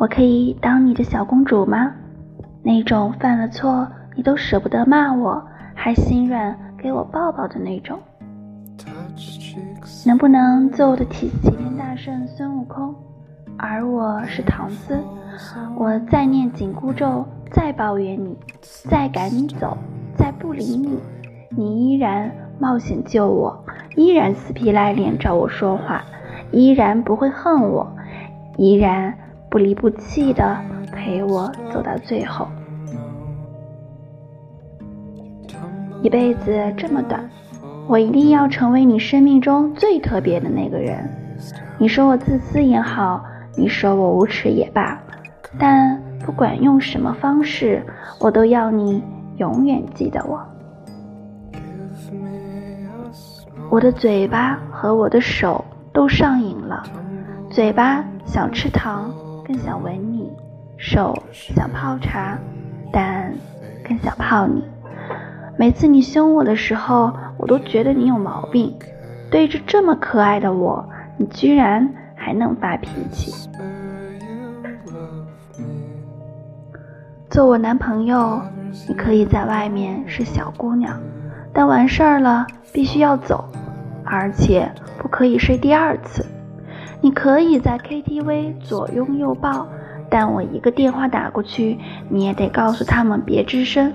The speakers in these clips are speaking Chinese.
我可以当你的小公主吗？那种犯了错你都舍不得骂我，还心软给我抱抱的那种。能不能做我的体齐天大圣孙悟空，而我是唐僧？我再念紧箍咒，再抱怨你，再赶你走，再不理你，你依然冒险救我，依然死皮赖脸找我说话，依然不会恨我，依然不离不弃的陪我走到最后。一辈子这么短。我一定要成为你生命中最特别的那个人。你说我自私也好，你说我无耻也罢，但不管用什么方式，我都要你永远记得我。我的嘴巴和我的手都上瘾了，嘴巴想吃糖，更想吻你；手想泡茶，但更想泡你。每次你凶我的时候，我都觉得你有毛病。对着这么可爱的我，你居然还能发脾气。做我男朋友，你可以在外面是小姑娘，但完事儿了必须要走，而且不可以睡第二次。你可以在 KTV 左拥右抱，但我一个电话打过去，你也得告诉他们别吱声。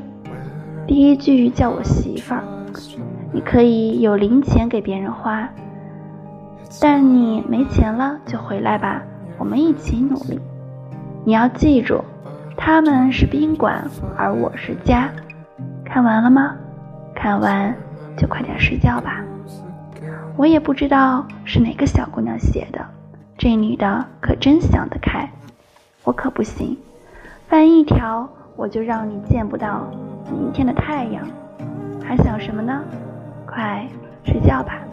第一句叫我媳妇儿，你可以有零钱给别人花，但你没钱了就回来吧，我们一起努力。你要记住，他们是宾馆，而我是家。看完了吗？看完就快点睡觉吧。我也不知道是哪个小姑娘写的，这女的可真想得开，我可不行，翻一条我就让你见不到。明天的太阳，还想什么呢？快睡觉吧。